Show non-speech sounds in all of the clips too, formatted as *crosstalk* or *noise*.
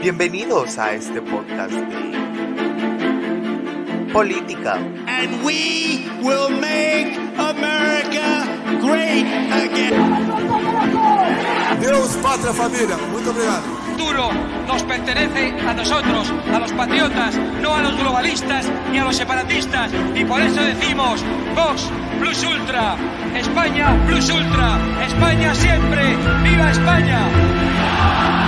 Bienvenidos a este podcast de política. And we will make America great again. Deus, pátria, família. Muito obrigado. futuro nos pertenece a nosotros, a los patriotas, no a los globalistas ni a los separatistas. Y por eso decimos, Vox Plus Ultra, España Plus Ultra, España siempre, viva España.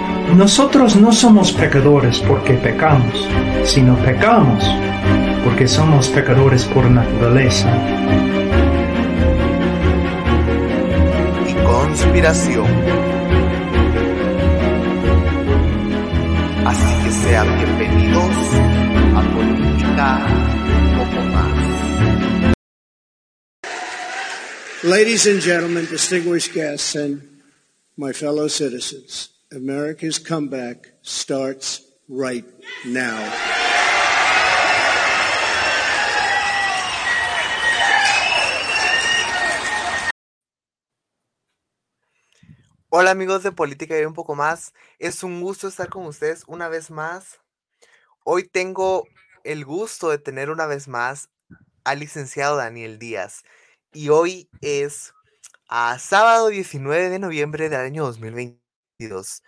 Nosotros no somos pecadores porque pecamos, sino pecamos porque somos pecadores por naturaleza. y conspiración. Así que sean bienvenidos a Política un poco más. Ladies and gentlemen, distinguished guests, and my fellow citizens, America's comeback starts right now. Hola amigos de Política y un poco más. Es un gusto estar con ustedes una vez más. Hoy tengo el gusto de tener una vez más al licenciado Daniel Díaz. Y hoy es a sábado 19 de noviembre del año 2022.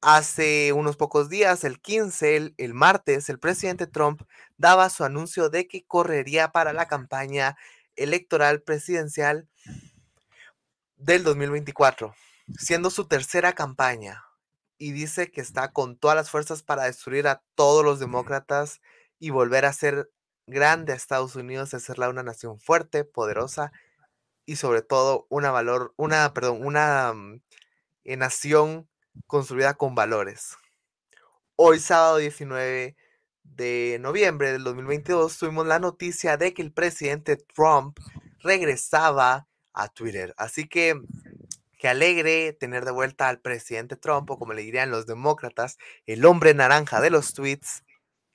Hace unos pocos días, el 15, el, el martes, el presidente Trump daba su anuncio de que correría para la campaña electoral presidencial del 2024, siendo su tercera campaña. Y dice que está con todas las fuerzas para destruir a todos los demócratas y volver a ser grande a Estados Unidos, hacerla una nación fuerte, poderosa y sobre todo una valor, una, perdón, una eh, nación construida con valores. Hoy, sábado 19 de noviembre del 2022, tuvimos la noticia de que el presidente Trump regresaba a Twitter. Así que, qué alegre tener de vuelta al presidente Trump, o como le dirían los demócratas, el hombre naranja de los tweets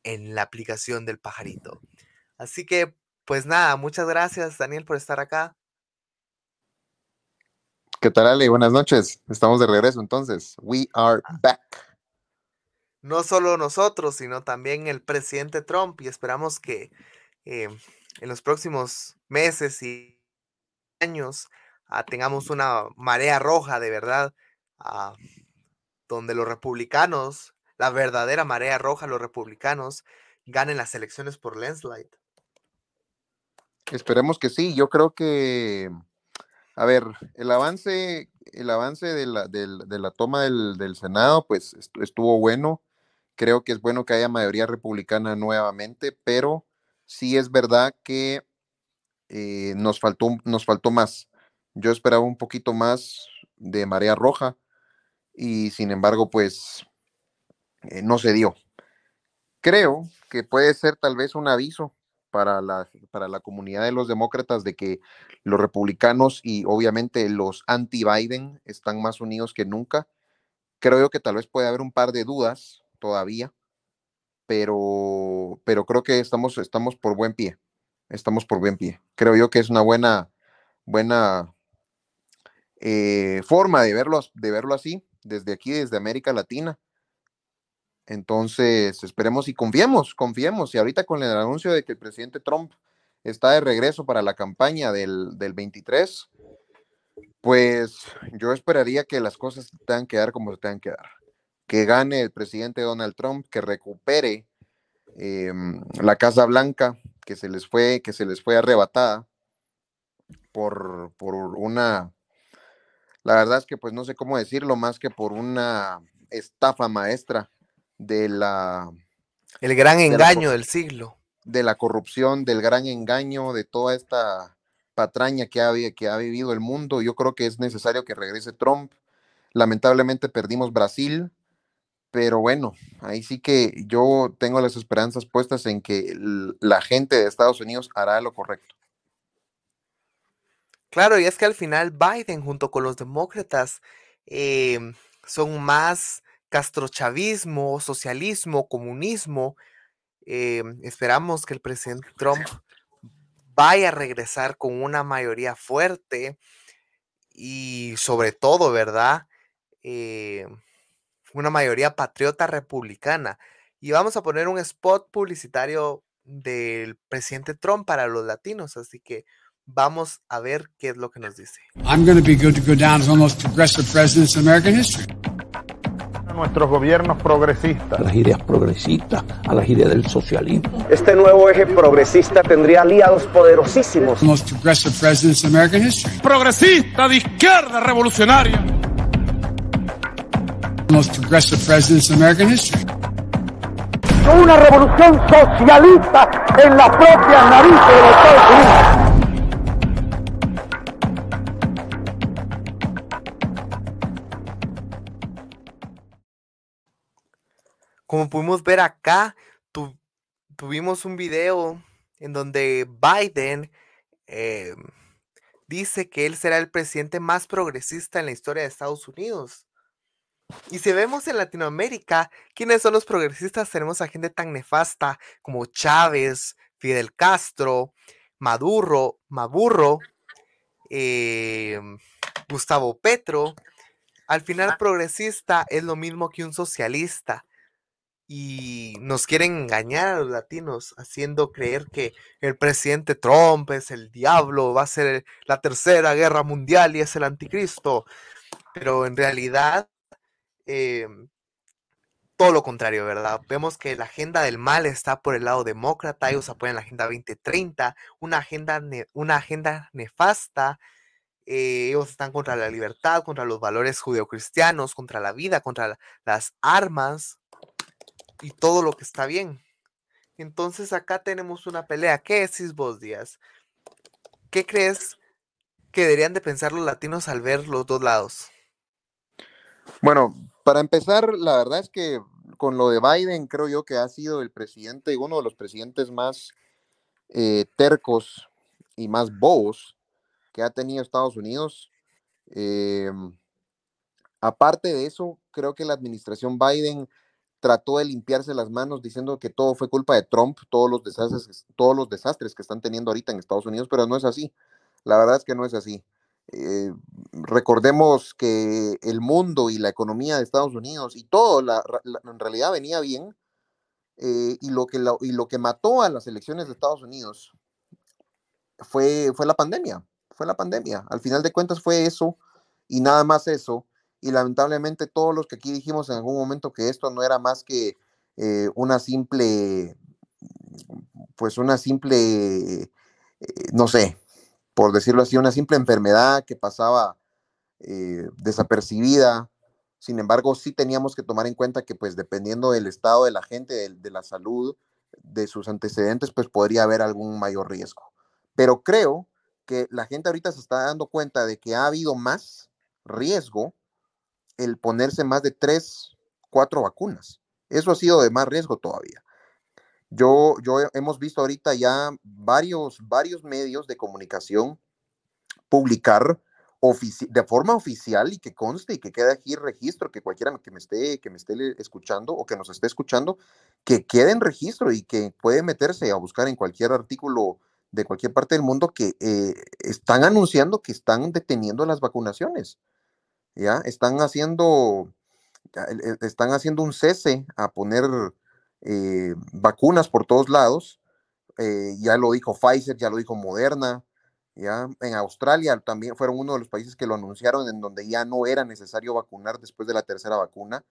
en la aplicación del pajarito. Así que, pues nada, muchas gracias Daniel por estar acá. ¿Qué tal, Ale? Buenas noches. Estamos de regreso entonces. We are back. no solo nosotros, sino también el presidente Trump y esperamos que eh, en los próximos meses y años ah, tengamos una marea roja de verdad, ah, donde los republicanos, la verdadera marea roja, los republicanos, ganen las elecciones por landslide. Esperemos que sí. Yo creo que, a ver, el avance, el avance de la, de la toma del, del Senado, pues est- estuvo bueno. Creo que es bueno que haya mayoría republicana nuevamente, pero sí es verdad que eh, nos faltó, nos faltó más. Yo esperaba un poquito más de marea roja y sin embargo, pues eh, no se dio. Creo que puede ser tal vez un aviso para la, para la comunidad de los demócratas de que los republicanos y obviamente los anti-Biden están más unidos que nunca. Creo yo que tal vez puede haber un par de dudas todavía, pero, pero creo que estamos, estamos por buen pie. Estamos por buen pie. Creo yo que es una buena, buena eh, forma de verlo, de verlo así, desde aquí, desde América Latina. Entonces, esperemos y confiemos, confiemos. Y ahorita con el anuncio de que el presidente Trump está de regreso para la campaña del, del 23, pues yo esperaría que las cosas tengan que dar como se tengan que dar. Que gane el presidente Donald Trump, que recupere em, la Casa Blanca, que se les fue, que se les fue arrebatada por, por una, la verdad es que pues no sé cómo decirlo, más que por una estafa maestra de la, El gran engaño del siglo. de la corrupción, del gran engaño, de toda esta patraña que ha, vi- que ha vivido el mundo. Yo creo que es necesario que regrese Trump. Lamentablemente perdimos Brasil, pero bueno, ahí sí que yo tengo las esperanzas puestas en que la gente de Estados Unidos hará lo correcto. Claro, y es que al final Biden junto con los demócratas em, son más castrochavismo, socialismo, comunismo. Em, esperamos que el presidente *laughs* Trump vaya a regresar con una mayoría fuerte y sobre todo, ¿verdad? Em, una mayoría patriota republicana. Y vamos a poner un spot publicitario del presidente Trump para los latinos, así que vamos a ver qué es lo que nos dice. I'm going to be good to go down as one of the most progressive presidents in American history. Nuestros gobiernos progresistas. A las ideas progresistas, a las ideas del socialismo. Este nuevo eje progresista tendría aliados poderosísimos. The most progressive presidents in American history. Progresista de izquierda revolucionaria. The most progressive presidents in American history. Una revolución socialista en la propia nariz de los Estados Unidos. Como pudimos ver acá, tuvimos un video en donde Biden em, dice que él será el presidente más progresista en la historia de Estados Unidos. Y si vemos en Latinoamérica, ¿quiénes son los progresistas? Tenemos a gente tan nefasta como Chávez, Fidel Castro, Maduro, Maburro, em, Gustavo Petro. Al final, progresista es lo mismo que un socialista y nos quieren engañar a los latinos haciendo creer que el presidente Trump es el diablo, va a ser la tercera guerra mundial y es el anticristo. Pero en realidad, em, todo lo contrario, ¿verdad? Vemos que la agenda del mal está por el lado demócrata, ellos apoyan la Agenda 2030, una agenda, una agenda nefasta. Eh, ellos están contra la libertad, contra los valores judeocristianos, contra la vida, contra las armas, y todo lo que está bien. Entonces acá tenemos una pelea. ¿Qué decís vos, Díaz? ¿Qué crees que deberían de pensar los latinos al ver los dos lados? Bueno, para empezar, la verdad es que con lo de Biden creo yo que ha sido el presidente, uno de los presidentes más eh, tercos y más bobos que ha tenido Estados Unidos. Em, aparte de eso, creo que la administración Biden trató de limpiarse las manos diciendo que todo fue culpa de Trump, todos los desastres, todos los desastres que están teniendo ahorita en Estados Unidos, pero no es así. La verdad es que no es así. Eh, recordemos que el mundo y la economía de Estados Unidos y todo en realidad venía bien eh, y, lo que y lo que mató a las elecciones de Estados Unidos fue, fue la pandemia, fue la pandemia. Al final de cuentas fue eso y nada más eso y lamentablemente todos los que aquí dijimos en algún momento que esto no era más que eh, una simple, pues una simple, eh, no sé, por decirlo así, una simple enfermedad que pasaba eh, desapercibida. Sin embargo, sí teníamos que tomar en cuenta que pues dependiendo del estado de la gente, de, de la salud, de sus antecedentes, pues podría haber algún mayor riesgo. Pero creo que la gente ahorita se está dando cuenta de que ha habido más riesgo el ponerse más de tres, cuatro vacunas. Eso ha sido de más riesgo todavía. Yo, yo hemos visto ahorita ya varios, varios medios de comunicación publicar de forma oficial y que conste y que quede aquí registro, que cualquiera que me esté, que me esté escuchando o que nos esté escuchando, que quede en registro y que puede meterse a buscar en cualquier artículo de cualquier parte del mundo que eh, están anunciando que están deteniendo las vacunaciones. ¿Ya? Están haciendo, están haciendo un cese a poner eh, vacunas por todos lados. Eh, ya lo dijo Pfizer, ya lo dijo Moderna, ya en Australia también fueron uno de los países que lo anunciaron en donde ya no era necesario vacunar después de la tercera vacuna.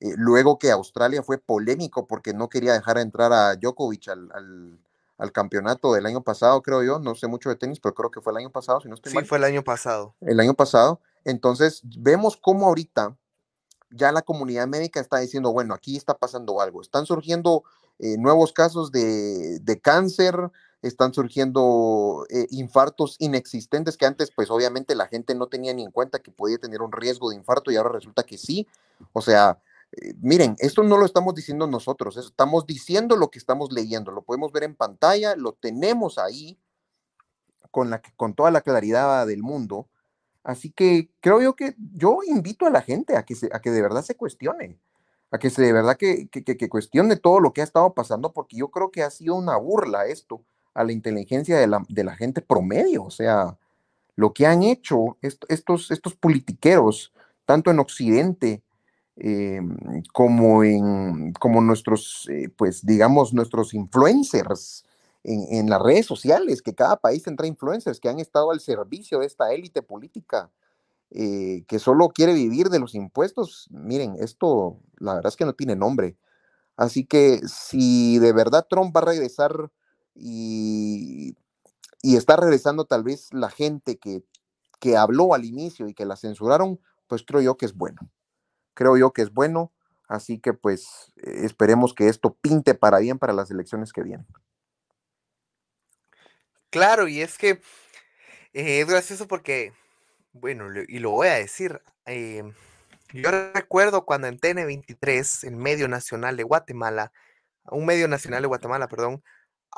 Eh, luego que Australia fue polémico porque no quería dejar entrar a Djokovic al, al, campeonato del año pasado, creo yo. No sé mucho de tenis, pero creo que fue el año pasado, si no estoy sí, fue el año pasado. El año pasado. Entonces, vemos cómo ahorita ya la comunidad médica está diciendo, bueno, aquí está pasando algo. Están surgiendo eh, nuevos casos de, cáncer, están surgiendo eh, infartos inexistentes que antes, pues obviamente la gente no tenía ni en cuenta que podía tener un riesgo de infarto y ahora resulta que sí. O sea, eh, miren, esto no lo estamos diciendo nosotros, estamos diciendo lo que estamos leyendo, lo podemos ver en pantalla, lo tenemos ahí con, la, con toda la claridad del mundo. Así que creo yo que yo invito a la gente a que, se, a que de verdad se cuestione, a que se de verdad que, que, que, cuestione todo lo que ha estado pasando, porque yo creo que ha sido una burla esto a la inteligencia de la, de la gente promedio. O sea, lo que han hecho estos, estos politiqueros, tanto en Occidente eh, como en como nuestros, eh, pues digamos, nuestros influencers en, las redes sociales, que cada país tendrá influencers que han estado al servicio de esta élite política eh, que solo quiere vivir de los impuestos. Miren, esto la verdad es que no tiene nombre. Así que si de verdad Trump va a regresar y, está regresando tal vez la gente que habló al inicio y que la censuraron, pues creo yo que es bueno. Creo yo que es bueno. Así que pues esperemos que esto pinte para bien para las elecciones que vienen. Claro, y es que eh, es gracioso porque, bueno, y lo voy a decir, eh, yo recuerdo cuando en TN23, el medio nacional de Guatemala, un medio nacional de Guatemala, perdón,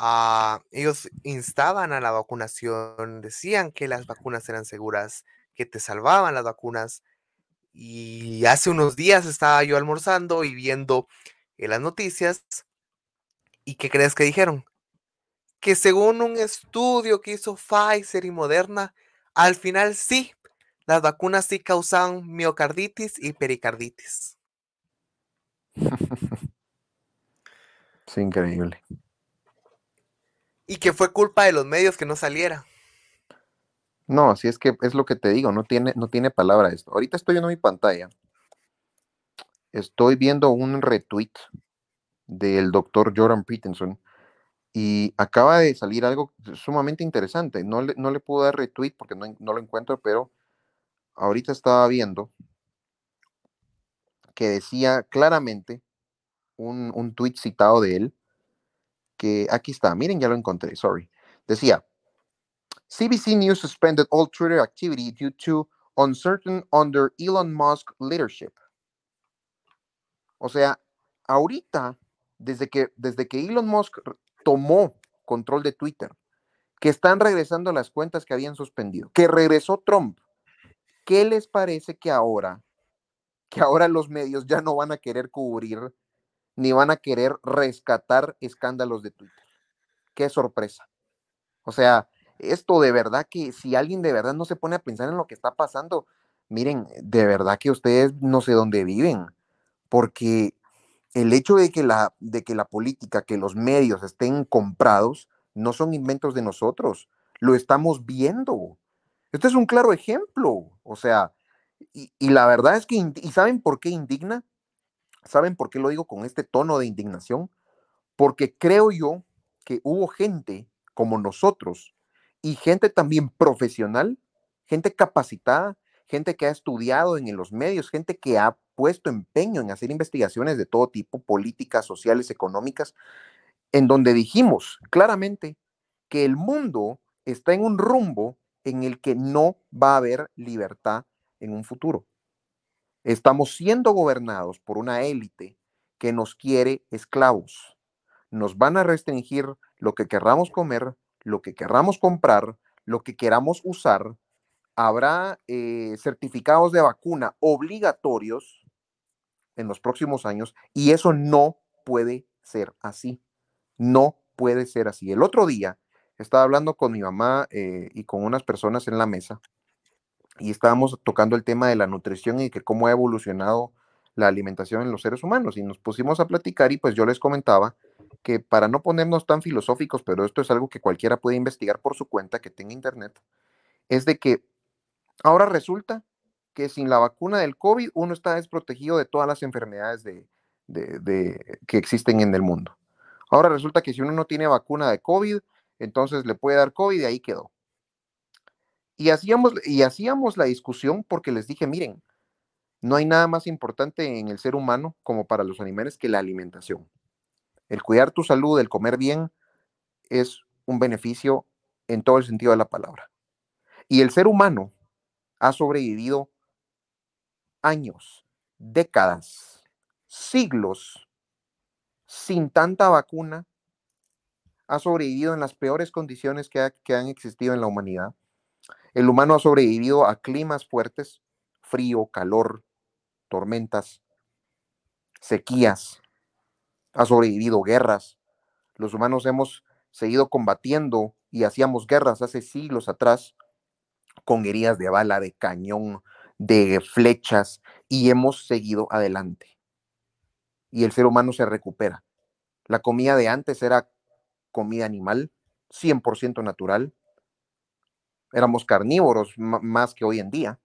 uh, ellos instaban a la vacunación, decían que las vacunas eran seguras, que te salvaban las vacunas. Y hace unos días estaba yo almorzando y viendo eh, las noticias. ¿Y qué crees que dijeron? Que según un estudio que hizo Pfizer y Moderna, al final sí, las vacunas sí causan miocarditis y pericarditis. *laughs* Es increíble. Y que fue culpa de los medios que no saliera. No, si es que es lo que te digo, no tiene, no tiene palabra esto. Ahorita estoy viendo mi pantalla. Estoy viendo un retweet del doctor Jordan Peterson y acaba de salir algo sumamente interesante. No le, no le puedo dar retweet porque no, no lo encuentro, pero ahorita estaba viendo que decía claramente un, un tweet citado de él, que aquí está, miren, ya lo encontré, sorry. Decía, CBC News suspended all Twitter activity due to uncertain under Elon Musk leadership. O sea, ahorita, desde que, desde que Elon Musk tomó control de Twitter, que están regresando las cuentas que habían suspendido, que regresó Trump, ¿qué les parece que ahora, que ahora los medios ya no van a querer cubrir ni van a querer rescatar escándalos de Twitter? Qué sorpresa. O sea, esto de verdad que si alguien de verdad no se pone a pensar en lo que está pasando, miren, de verdad que ustedes no sé dónde viven, porque el hecho de que la, de que la política, que los medios estén comprados, no son inventos de nosotros, lo estamos viendo. Este es un claro ejemplo, o sea, y, y la verdad es que, ¿y saben por qué indigna? ¿Saben por qué lo digo con este tono de indignación? Porque creo yo que hubo gente como nosotros y gente también profesional, gente capacitada, gente que ha estudiado en los medios, gente que ha puesto empeño en hacer investigaciones de todo tipo, políticas, sociales, económicas, en donde dijimos claramente que el mundo está en un rumbo en el que no va a haber libertad en un futuro. Estamos siendo gobernados por una élite que nos quiere esclavos. Nos van a restringir lo que querramos comer, lo que querramos comprar, lo que queramos usar, habrá eh, certificados de vacuna obligatorios en los próximos años y eso no puede ser así. No puede ser así. El otro día estaba hablando con mi mamá eh, y con unas personas en la mesa y estábamos tocando el tema de la nutrición y que cómo ha evolucionado la alimentación en los seres humanos y nos pusimos a platicar y pues yo les comentaba que para no ponernos tan filosóficos, pero esto es algo que cualquiera puede investigar por su cuenta, que tenga internet, es de que ahora resulta que sin la vacuna del COVID uno está desprotegido de todas las enfermedades de, de, que existen en el mundo. Ahora resulta que si uno no tiene vacuna de COVID, entonces le puede dar COVID y ahí quedó. Y hacíamos, y hacíamos la discusión porque les dije, miren, no hay nada más importante en el ser humano como para los animales que la alimentación. El cuidar tu salud, el comer bien, es un beneficio en todo el sentido de la palabra. Y el ser humano ha sobrevivido años, décadas, siglos sin tanta vacuna ha sobrevivido en las peores condiciones que, ha- han existido en la humanidad. El humano ha sobrevivido a climas fuertes, frío, calor, tormentas, sequías, ha sobrevivido guerras. Los humanos hemos seguido combatiendo y hacíamos guerras hace siglos atrás con heridas de bala, de cañón, de flechas y hemos seguido adelante. Y el ser humano se recupera. La comida de antes era comida animal, 100% natural. Éramos carnívoros más que hoy en día.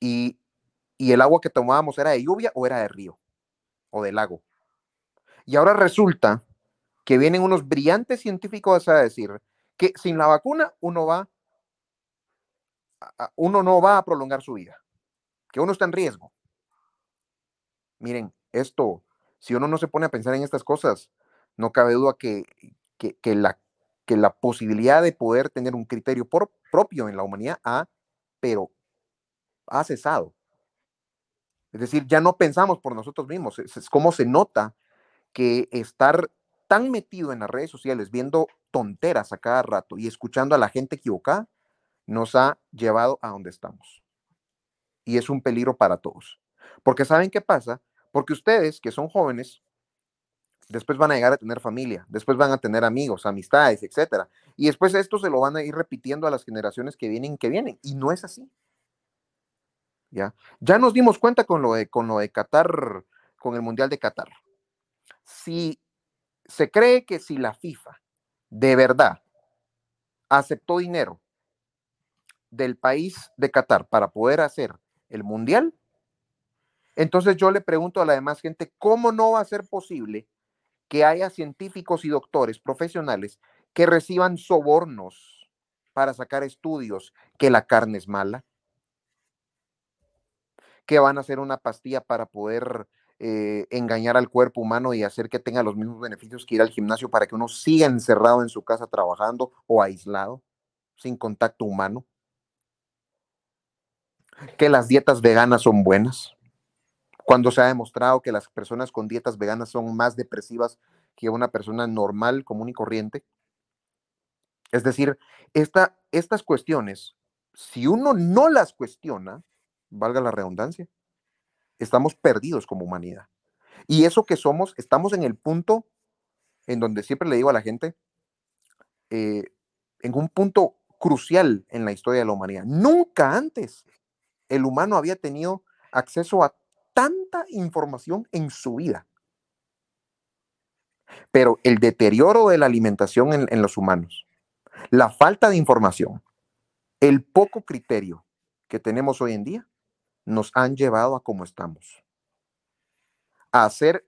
Y, y el agua que tomábamos era de lluvia o era de río o de lago. Y ahora resulta que vienen unos brillantes científicos a decir que sin la vacuna uno va uno no va a prolongar su vida, que uno está en riesgo. Miren, esto, si uno no se pone a pensar en estas cosas, no cabe duda que, que, la, que la posibilidad de poder tener un criterio por- propio en la humanidad ha, pero ha cesado. Es decir, ya no pensamos por nosotros mismos. Es, es como se nota que estar tan metido en las redes sociales, viendo tonteras a cada rato y escuchando a la gente equivocada, nos ha llevado a donde estamos. Y es un peligro para todos. Porque ¿saben qué pasa? Porque ustedes, que son jóvenes, después van a llegar a tener familia, después van a tener amigos, amistades, etcétera. Y después esto se lo van a ir repitiendo a las generaciones que vienen, que vienen. Y no es así. ¿Ya? Ya nos dimos cuenta con lo de, con lo de Qatar, con el Mundial de Qatar. Si se cree que si la FIFA de verdad aceptó dinero del país de Qatar para poder hacer el Mundial, entonces yo le pregunto a la demás gente, ¿cómo no va a ser posible que haya científicos y doctores profesionales que reciban sobornos para sacar estudios que la carne es mala? que van a hacer una pastilla para poder eh, engañar al cuerpo humano y hacer que tenga los mismos beneficios que ir al gimnasio para que uno siga encerrado en su casa trabajando o aislado, sin contacto humano. Que las dietas veganas son buenas, cuando se ha demostrado que las personas con dietas veganas son más depresivas que una persona normal, común y corriente. Es decir, esta, estas cuestiones, si uno no las cuestiona, valga la redundancia, estamos perdidos como humanidad. Y eso que somos, estamos en el punto en donde siempre le digo a la gente, eh, en un punto crucial en la historia de la humanidad. Nunca antes el humano había tenido acceso a tanta información en su vida. Pero el deterioro de la alimentación en, los humanos, la falta de información, el poco criterio que tenemos hoy en día, nos han llevado a como estamos. A ser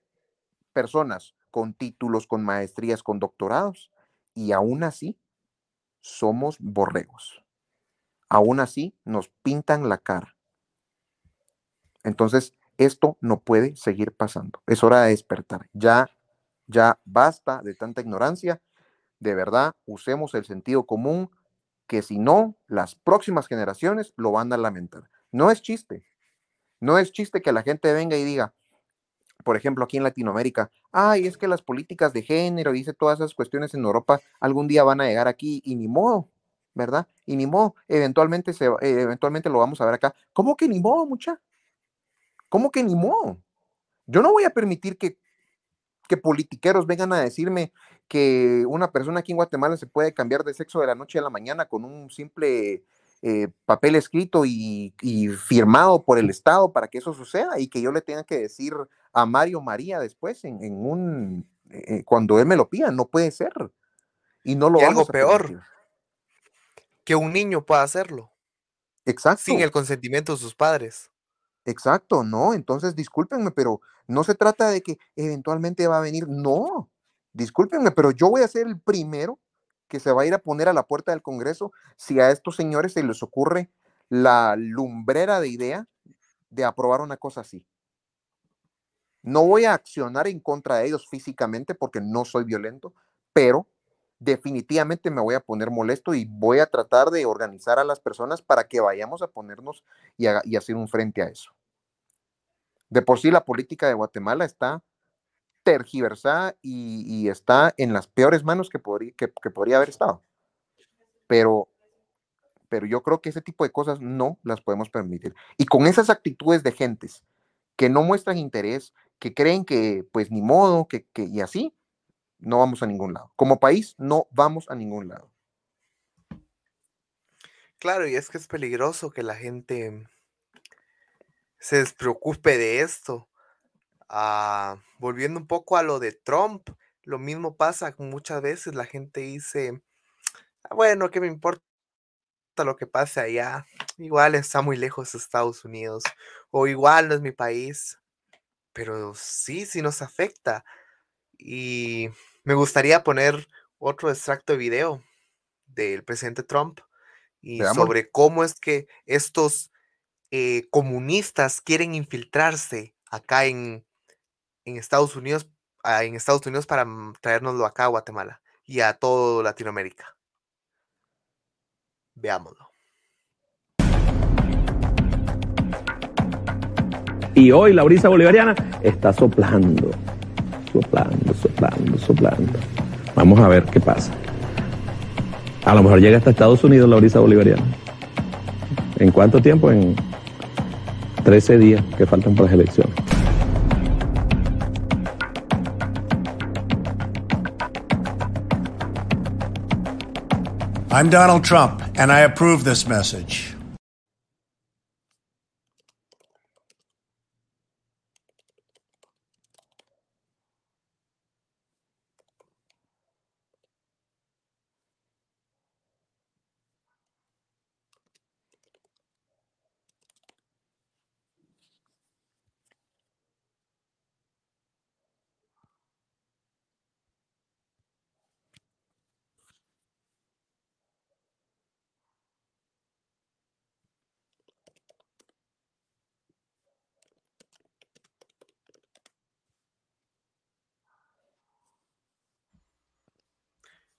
personas con títulos, con maestrías, con doctorados, y aún así somos borregos. Aún así nos pintan la cara. Entonces, esto no puede seguir pasando. Es hora de despertar. Ya, ya basta de tanta ignorancia. De verdad, usemos el sentido común, que si no, las próximas generaciones lo van a lamentar. No es chiste. No es chiste que la gente venga y diga, por ejemplo, aquí en Latinoamérica, ay, es que las políticas de género, dice todas esas cuestiones en Europa, algún día van a llegar aquí y ni modo, ¿verdad? Y ni modo, eventualmente, se, eh, eventualmente lo vamos a ver acá. ¿Cómo que ni modo, mucha? ¿Cómo que ni modo? Yo no voy a permitir que, que politiqueros vengan a decirme que una persona aquí en Guatemala se puede cambiar de sexo de la noche a la mañana con un simple eh, papel escrito y, y, firmado por el Estado para que eso suceda y que yo le tenga que decir a Mario María después en, en un eh, cuando él me lo pida, no puede ser. Y no lo y vamos algo a peor, permitir. Que un niño pueda hacerlo Exacto. sin el consentimiento de sus padres. Exacto, no, entonces discúlpenme, pero no se trata de que eventualmente va a venir, no, discúlpenme, pero yo voy a ser el primero que se va a ir a poner a la puerta del Congreso si a estos señores se les ocurre la lumbrera de idea de aprobar una cosa así. No voy a accionar en contra de ellos físicamente porque no soy violento, pero definitivamente me voy a poner molesto y voy a tratar de organizar a las personas para que vayamos a ponernos y, hacer un frente a eso. De por sí la política de Guatemala está tergiversada y, está en las peores manos que podría, que, podría haber estado. Pero, pero yo creo que ese tipo de cosas no las podemos permitir. Y con esas actitudes de gentes que no muestran interés, que creen que pues ni modo, que, que y así, no vamos a ningún lado. Como país, no vamos a ningún lado. Claro, y es que es peligroso que la gente se despreocupe de esto. Ah, volviendo un poco a lo de Trump, lo mismo pasa muchas veces, la gente dice, "Ah, bueno, ¿qué me importa lo que pase allá? Igual está muy lejos de Estados Unidos, o igual no es mi país, pero sí, sí nos afecta. Y me gustaría poner otro extracto de video del presidente Trump y sobre cómo es que estos eh, comunistas quieren infiltrarse acá en, en Estados Unidos, ah, en Estados Unidos para mm, traérnoslo acá a Guatemala y a todo Latinoamérica. Veámoslo. Y hoy la brisa bolivariana está soplando, soplando, soplando, soplando. Vamos a ver qué pasa. A lo mejor llega hasta Estados Unidos la brisa bolivariana. ¿En cuánto tiempo? En 13 días que faltan para las elecciones. I'm Donald Trump, and I approve this message.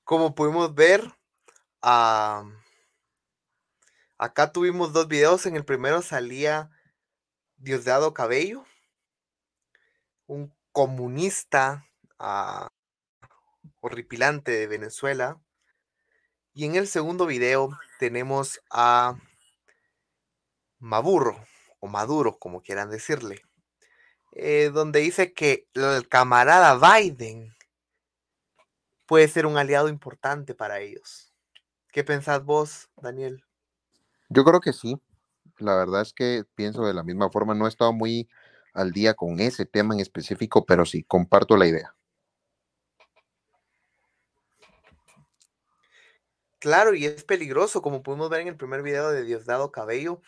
Como pudimos ver, acá tuvimos dos videos. En el primero salía Diosdado Cabello, un comunista ah, horripilante de Venezuela. Y en el segundo video tenemos a Maduro, o Maduro, como quieran decirle, eh, donde dice que el camarada Biden puede ser un aliado importante para ellos. ¿Qué pensás vos, Daniel? Yo creo que sí. La verdad es que pienso de la misma forma. No he estado muy al día con ese tema en específico, pero sí, comparto la idea. Claro, y es peligroso, como pudimos ver en el primer video de Diosdado Cabello.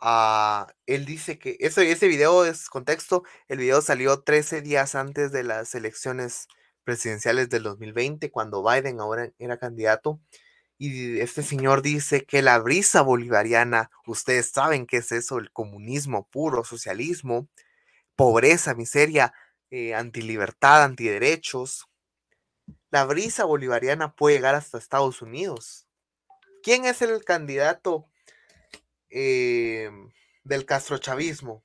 Ah, él dice que ese, ese video es contexto. El video salió 13 días antes de las elecciones presidenciales del 2020, cuando Biden ahora era candidato. Y este señor dice que la brisa bolivariana, ustedes saben qué es eso, el comunismo puro, socialismo, pobreza, miseria, eh, antilibertad, antiderechos. La brisa bolivariana puede llegar hasta Estados Unidos. ¿Quién es el candidato eh, del castrochavismo?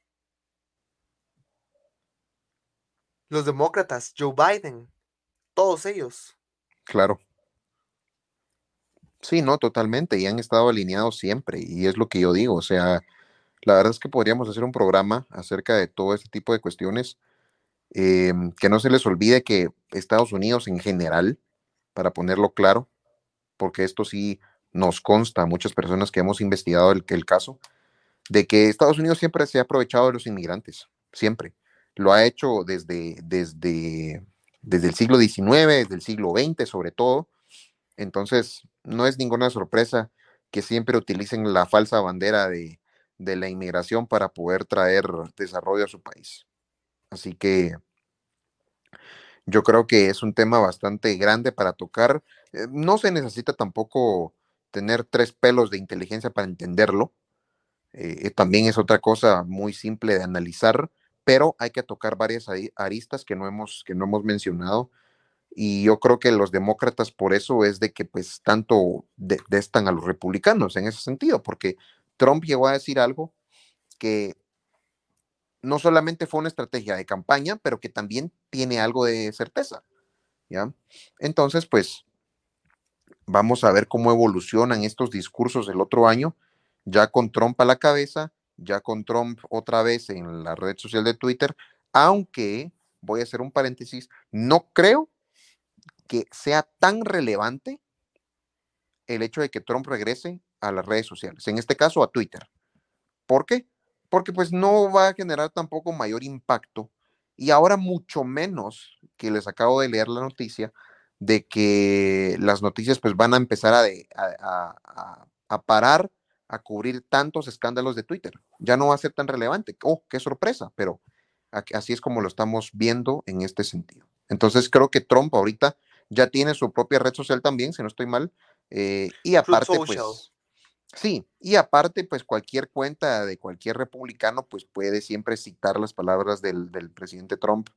Los demócratas, Joe Biden todos ellos. Claro. Sí, no, totalmente, y han estado alineados siempre, y es lo que yo digo, o sea, la verdad es que podríamos hacer un programa acerca de todo este tipo de cuestiones, em, que no se les olvide que Estados Unidos en general, para ponerlo claro, porque esto sí nos consta a muchas personas que hemos investigado el, el caso, de que Estados Unidos siempre se ha aprovechado de los inmigrantes, siempre. Lo ha hecho desde, desde desde el siglo XIX, desde el siglo XX sobre todo. Entonces, no es ninguna sorpresa que siempre utilicen la falsa bandera de, la inmigración para poder traer desarrollo a su país. Así que yo creo que es un tema bastante grande para tocar. Eh, no se necesita tampoco tener tres pelos de inteligencia para entenderlo. Eh, también es otra cosa muy simple de analizar pero hay que tocar varias aristas que no hemos, que no hemos mencionado. Y yo creo que los demócratas por eso es de que pues tanto destan a los republicanos en ese sentido, porque Trump llegó a decir algo que no solamente fue una estrategia de campaña, pero que también tiene algo de certeza. ¿ya? Entonces, pues, vamos a ver cómo evolucionan estos discursos el otro año, ya con Trump a la cabeza, ya con Trump otra vez en la red social de Twitter, aunque, voy a hacer un paréntesis, no creo que sea tan relevante el hecho de que Trump regrese a las redes sociales, en este caso a Twitter. ¿Por qué? Porque pues no va a generar tampoco mayor impacto y ahora mucho menos que les acabo de leer la noticia de que las noticias pues van a empezar a, a, parar a cubrir tantos escándalos de Twitter. Ya no va a ser tan relevante. Oh, qué sorpresa, pero así es como lo estamos viendo en este sentido. Entonces creo que Trump ahorita ya tiene su propia red social también, si no estoy mal, eh, y aparte pues Sí, y aparte, pues cualquier cuenta de cualquier republicano, pues puede siempre citar las palabras del, presidente Trump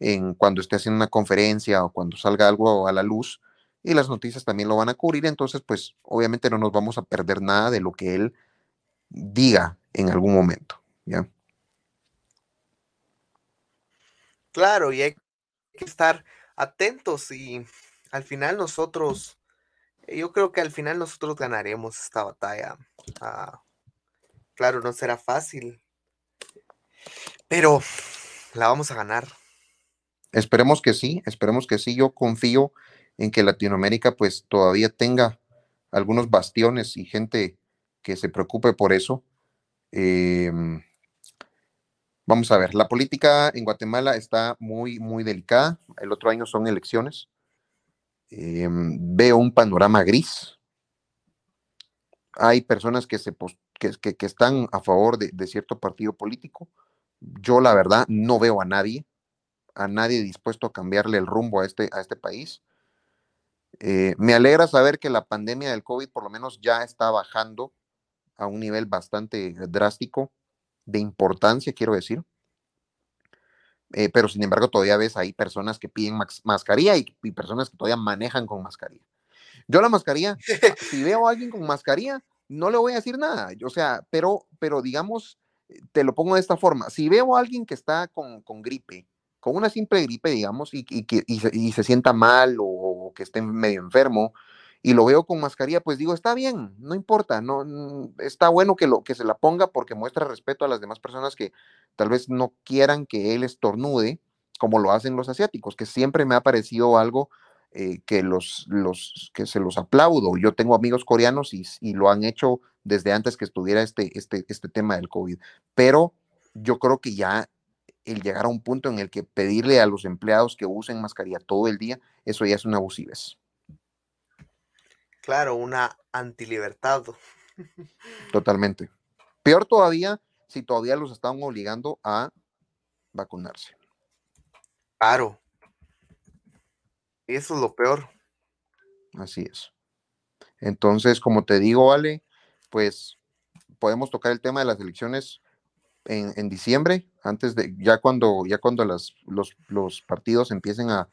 en cuando esté haciendo una conferencia o cuando salga algo a la luz, y las noticias también lo van a cubrir, entonces, pues obviamente no nos vamos a perder nada de lo que él diga en algún momento, ¿ya? Claro, y hay que estar atentos y al final nosotros yo creo que al final nosotros ganaremos esta batalla. Ah, claro, no será fácil, pero la vamos a ganar. Esperemos que sí, esperemos que sí. Yo confío en que Latinoamérica pues todavía tenga algunos bastiones y gente que se preocupe por eso. Em, vamos a ver, la política en Guatemala está muy, muy delicada. El otro año son elecciones. Em, veo un panorama gris. Hay personas que, se, que, están a favor de, cierto partido político. Yo la verdad no veo a nadie, a nadie dispuesto a cambiarle el rumbo a este, a este país. Eh, me alegra saber que la pandemia del COVID por lo menos ya está bajando a un nivel bastante drástico de importancia, quiero decir. Eh, pero sin embargo todavía ves ahí personas que piden mascarilla y, personas que todavía manejan con mascarilla. Yo la mascarilla, *laughs* si veo a alguien con mascarilla, no le voy a decir nada, o sea, pero, pero digamos, te lo pongo de esta forma, si veo a alguien que está con, con gripe, con una simple gripe, digamos, y, y, y, se, y se, sienta mal o, que esté medio enfermo, y lo veo con mascarilla, pues digo, está bien, no importa, no, está bueno que, lo, que se la ponga porque muestra respeto a las demás personas que tal vez no quieran que él estornude, como lo hacen los asiáticos, que siempre me ha parecido algo eh, que, los, los, que se los aplaudo. Yo tengo amigos coreanos y, y, lo han hecho desde antes que estuviera este, este, este tema del COVID, pero yo creo que ya el llegar a un punto en el que pedirle a los empleados que usen mascarilla todo el día, eso ya es una abusividad. Claro, una antilibertad. *laughs* Totalmente. Peor todavía si todavía los están obligando a vacunarse. Claro. Eso es lo peor. Así es. Entonces, como te digo, Ale, pues podemos tocar el tema de las elecciones en, diciembre, antes de, ya cuando, ya cuando las, los, los partidos empiecen a,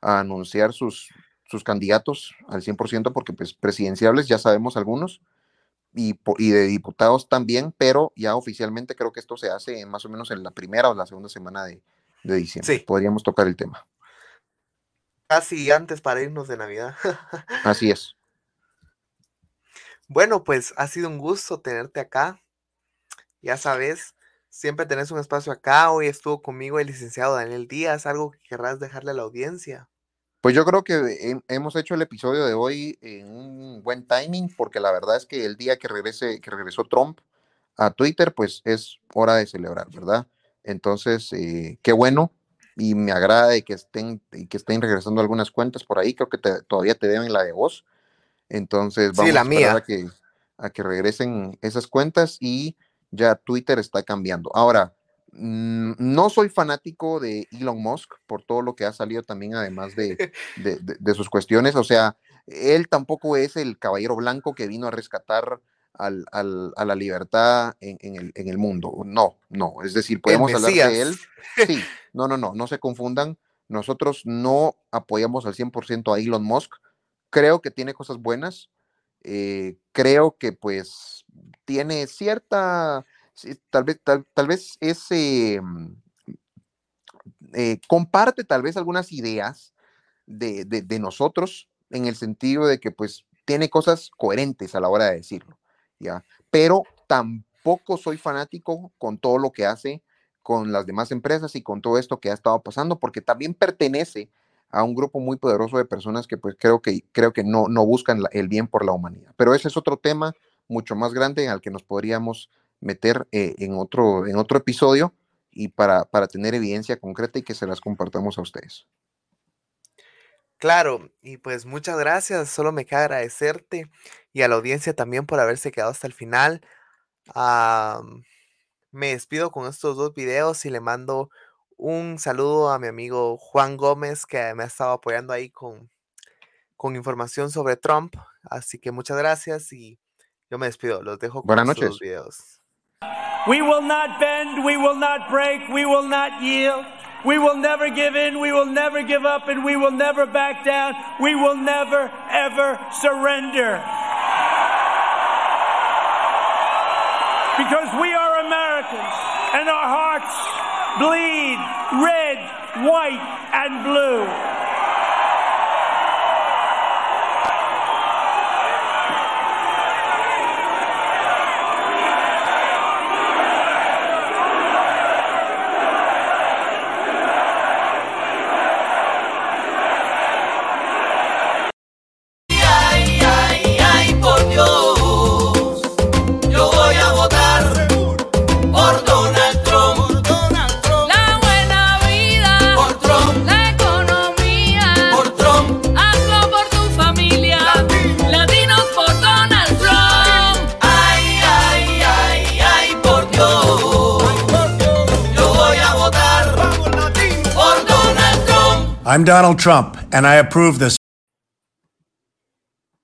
a anunciar sus, sus candidatos al 100%, porque pues presidenciables ya sabemos algunos, y, y, de diputados también, pero ya oficialmente creo que esto se hace más o menos en la primera o la segunda semana de, de diciembre. Sí. Podríamos tocar el tema. Casi antes para irnos de Navidad. *laughs* Así es. Bueno, pues ha sido un gusto tenerte acá. Ya sabes, siempre tenés un espacio acá. Hoy estuvo conmigo el licenciado Daniel Díaz. ¿Algo que querrás dejarle a la audiencia? Pues yo creo que hemos hecho el episodio de hoy en un buen timing, porque la verdad es que el día que regrese, que regresó Trump a Twitter, pues es hora de celebrar, ¿verdad? Entonces, eh, qué bueno y me agrada que estén, que estén regresando algunas cuentas por ahí. Creo que todavía te deben la de voz. Entonces, vamos a esperar A, que, a que regresen esas cuentas y ya Twitter está cambiando. Ahora, Mm, no soy fanático de Elon Musk por todo lo que ha salido también, además *laughs* de, de, sus cuestiones. O sea, él tampoco es el caballero blanco que vino a rescatar al, al, a la libertad en, en, el, en, el, mundo. No, no. Es decir, podemos hablar de él. *laughs* Sí, no, no, no, no se confundan. Nosotros no apoyamos al 100% a Elon Musk. Creo que tiene cosas buenas. Eh, creo que pues tiene cierta tal vez, tal, tal vez es, eh, eh, comparte tal vez algunas ideas de, de, de, nosotros en el sentido de que pues tiene cosas coherentes a la hora de decirlo, ¿ya? Pero tampoco soy fanático con todo lo que hace con las demás empresas y con todo esto que ha estado pasando, porque también pertenece a un grupo muy poderoso de personas que pues creo que, creo que no, no buscan el bien por la humanidad. Pero ese es otro tema mucho más grande al que nos podríamos meter eh, en, otro, en otro episodio y para, para tener evidencia concreta y que se las compartamos a ustedes. Claro, y pues muchas gracias, solo me queda agradecerte y a la audiencia también por haberse quedado hasta el final. Me despido con estos dos videos y le mando un saludo a mi amigo Juan Gómez que me ha estado apoyando ahí con, con información sobre Trump. Así que muchas gracias y yo me despido. Los dejo con Buenas noches. dos videos. We will not bend, we will not break, we will not yield. We will never give in, we will never give up, and we will never back down. We will never, ever surrender. Because we are Americans, and our hearts bleed red, white, and blue. I'm Donald Trump, and I approve this